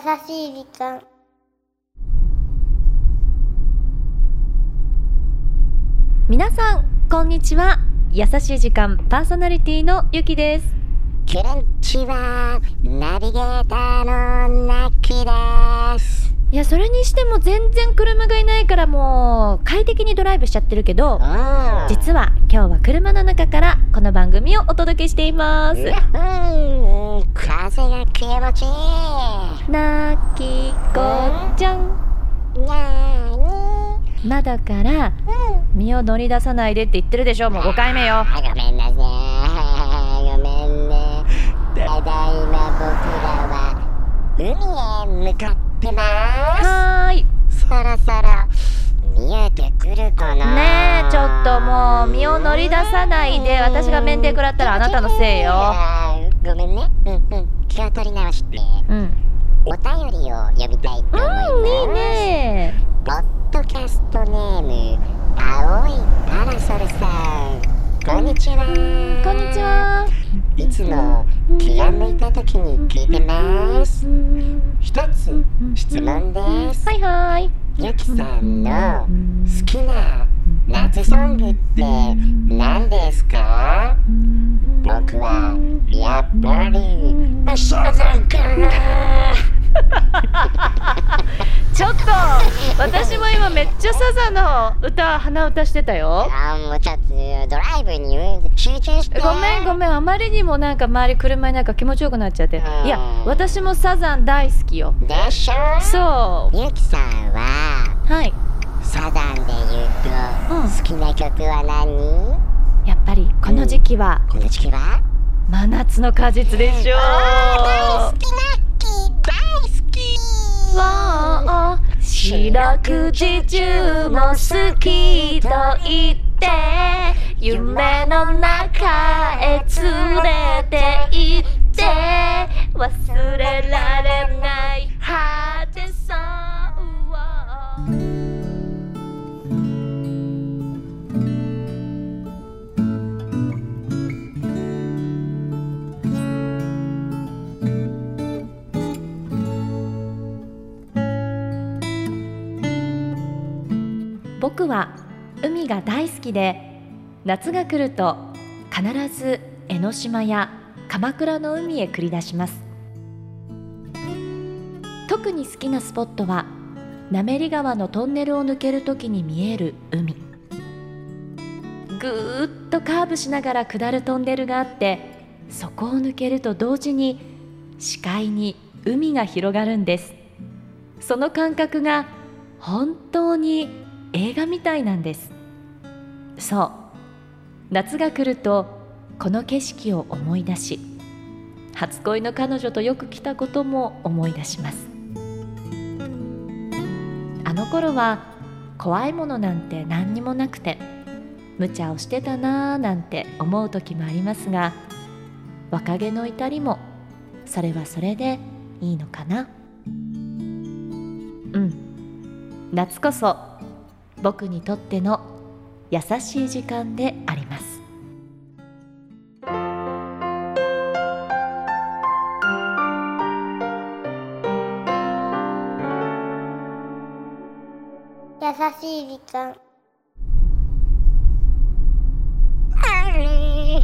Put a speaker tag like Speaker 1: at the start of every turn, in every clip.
Speaker 1: しい時間。
Speaker 2: 皆さんこんにちは。優しい時間パーソナリティのゆきです。
Speaker 3: クランチはナビゲーターのナッキーです。
Speaker 2: いやそれにしても全然車がいないからもう快適にドライブしちゃってるけど
Speaker 3: うん
Speaker 2: 実は今日は車の中からこの番組をお届けしています。
Speaker 3: 風が気持ちいい。
Speaker 2: なきこちゃん。
Speaker 3: なーに
Speaker 2: 窓から身を乗り出さないでって言ってるでしょ。もう5回目よ。
Speaker 3: あごめんなさい。ごめんね。ただいま僕らは海へ向かってま
Speaker 2: はーい
Speaker 3: す。そろそろ見えてくるかな。
Speaker 2: ねえちょっともう身を乗り出さないで私が免停食らったらあなたのせいよ
Speaker 3: ごめんね。うんうん。気を取り直して。
Speaker 2: うん
Speaker 3: お便りを読みたいと思います。
Speaker 2: うんいいね
Speaker 3: ポッドキャストネーム、青いパラソルさん。こんにちは。
Speaker 2: こんにち。はい
Speaker 3: つも気が向いた時に聞いてます。一つ質問です。
Speaker 2: はいはい。
Speaker 3: ゆきさんの好きな夏ソングって何ですか？僕はやっぱりサザンかな
Speaker 2: ちょっと私も今めっちゃサザンの歌鼻歌してたよ。
Speaker 3: あーもうちょっとドライブに集中して。
Speaker 2: ごめんごめんあまりにもなんか周り車になんか気持ちよくなっちゃって。いや私もサザン大好きよ。
Speaker 3: でしょ？
Speaker 2: そ
Speaker 3: ゆきさんは
Speaker 2: うはい。
Speaker 3: サザンで言うと、
Speaker 2: うん。
Speaker 3: 好きな曲は何？
Speaker 2: やっぱりこの時期は
Speaker 3: この時期は？
Speaker 2: 真夏の果実でしょ
Speaker 3: あー大好きな
Speaker 2: 四六時中も好きと言って夢の中へ連れて行って忘れられない僕は海が大好きで夏が来ると必ず江ノ島や鎌倉の海へ繰り出します。特に好きなスポットは滑川のトンネルを抜ける時に見える海。ぐーっとカーブしながら下るトンネルがあってそこを抜けると同時に視界に海が広がるんです。その感覚が本当に映画みたいなんです。そう。夏が来るとこの景色を思い出し初恋の彼女とよく来たことも思い出します。あの頃は怖いものなんて何にもなくて無茶をしてたなぁなんて思う時もありますが若気の至りもそれはそれでいいのかな。うん。夏こそ僕にとっての優しい時間であります。
Speaker 1: 優しい時間。
Speaker 3: あれ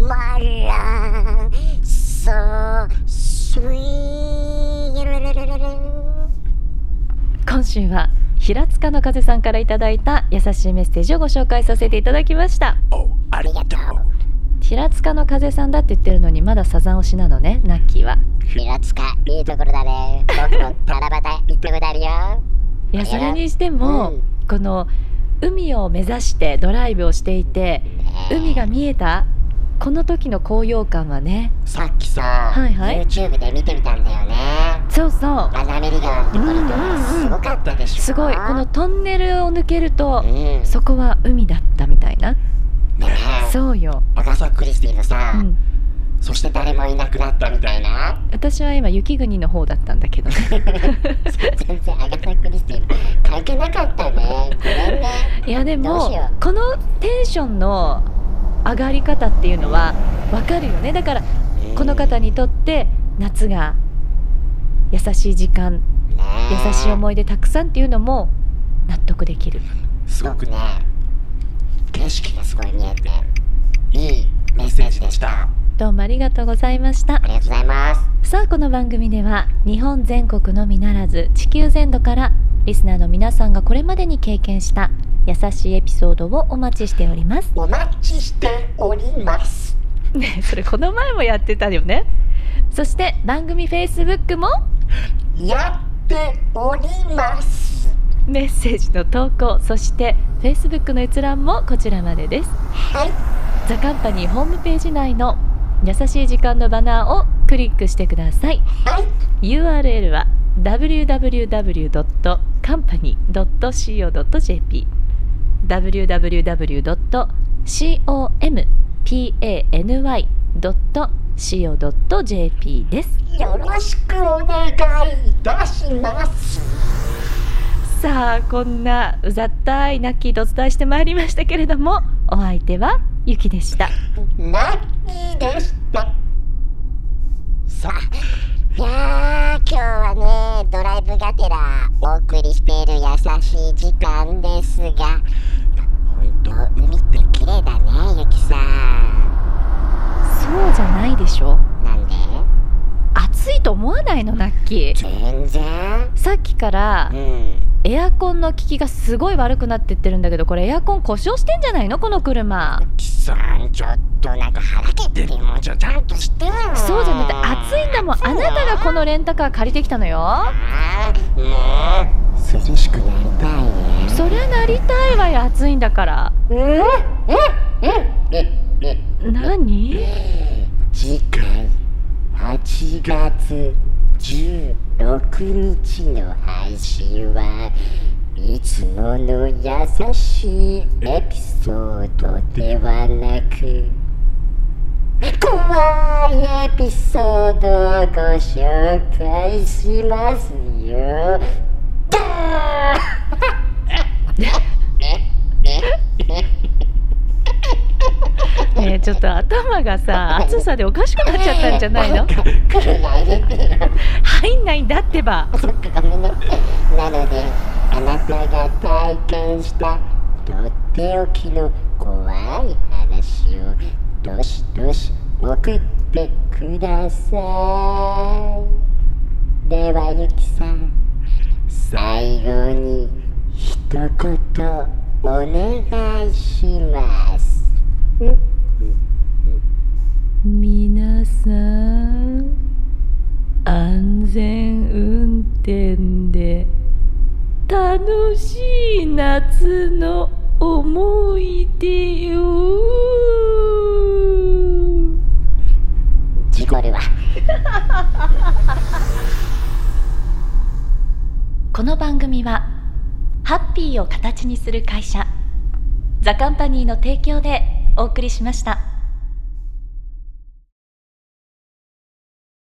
Speaker 3: まらそうスイー
Speaker 2: 今週は平塚の風さんからいただいた優しいメッセージをご紹介させていただきました。
Speaker 3: おありがとう。
Speaker 2: 平塚の風さんだって言ってるのにまだサザン推しなのねナッキーは。
Speaker 3: 平塚いいところだね。僕も七夕行ったことあるよ。
Speaker 2: いやそれにしても、
Speaker 3: うん。
Speaker 2: この海を目指してドライブをしていて海が見えた？この時の高揚感はね。
Speaker 3: さっきさ、
Speaker 2: はいはい。
Speaker 3: YouTube で見てみたんだよね
Speaker 2: そうそう。
Speaker 3: ラナメリ川のところとすごかったでしょ。
Speaker 2: すごい。このトンネルを抜けると
Speaker 3: うん。
Speaker 2: そこは海だったみたいな。
Speaker 3: ね。え
Speaker 2: そうよ、
Speaker 3: アガサ・クリスティのさ、
Speaker 2: うん、
Speaker 3: そして誰もいなくなったみたいな。
Speaker 2: 私は今雪国の方だったんだけど。ね
Speaker 3: 全然アガサ・クリスティ関係なかったね。ごめんね。
Speaker 2: いやでもこのテンションの上がり方っていうのはわかるよね。だからこの方にとって夏が優しい時間
Speaker 3: ね
Speaker 2: 優しい思い出たくさんっていうのも納得できる。
Speaker 3: すごくね景色がすごい見えていいメッセージでした。
Speaker 2: どうもありがとうございました。
Speaker 3: ありがとうございます。
Speaker 2: さあこの番組では日本全国のみならず地球全土からリスナーの皆さんがこれまでに経験した優しいエピソードをお待ちしております。
Speaker 3: お待ちしております。
Speaker 2: ね それこの前もやってたよね。そして番組 Facebook も
Speaker 3: やっております。
Speaker 2: メッセージの投稿そして Facebook の閲覧もこちらまでです。
Speaker 3: はい。
Speaker 2: ザカンパニーホームページ内の優しい時間のバナーをクリックしてください。
Speaker 3: はい。
Speaker 2: URL は www.company.co.jp www.company.co.jp です。
Speaker 3: よろしくお願いいたします。
Speaker 2: さあこんなうざったいナッキーとお伝えしてまいりましたけれどもお相手はゆきでした。
Speaker 3: ナッキーでした。さあ。いやー今日はねドライブがてらお送りしている優しい時間ですが本当海って綺麗だねゆきさん
Speaker 2: そうじゃないでしょ
Speaker 3: なんで
Speaker 2: 暑いと思わないのナッキー。
Speaker 3: 全然。
Speaker 2: さっきから
Speaker 3: うん。
Speaker 2: エアコンの効きがすごい悪くなってってるんだけどこれエアコン故障してんじゃないの？この車。
Speaker 3: ゆきさんちょっとなんか腹けてる。もんちょちゃんとしてよ。
Speaker 2: そうじゃなくて暑いんだもん。あなたがこのレンタカー借りてきたのよ。
Speaker 3: もう涼しくなりたいね。
Speaker 2: そりゃなりたいわよ暑いんだから。
Speaker 3: うんうんうんうん
Speaker 2: 何
Speaker 3: 次回8月16日の配信はいつもの優しいエピソードではなく怖いエピソードをご紹介しますよ。
Speaker 2: ねえちょっと頭がさ 暑さでおかしくなっちゃったんじゃないの？入んないんだってば
Speaker 3: そっかごめんね。なので、あなたが体験したとっておきの怖い話をどしどし送ってください。ではゆきさん、最後に一言お願いします。
Speaker 2: 皆さん安全運転で楽しい夏の思い出を
Speaker 3: 事故るわ。
Speaker 2: この番組はハッピーを形にする会社ザカンパニーの提供でお送りしました。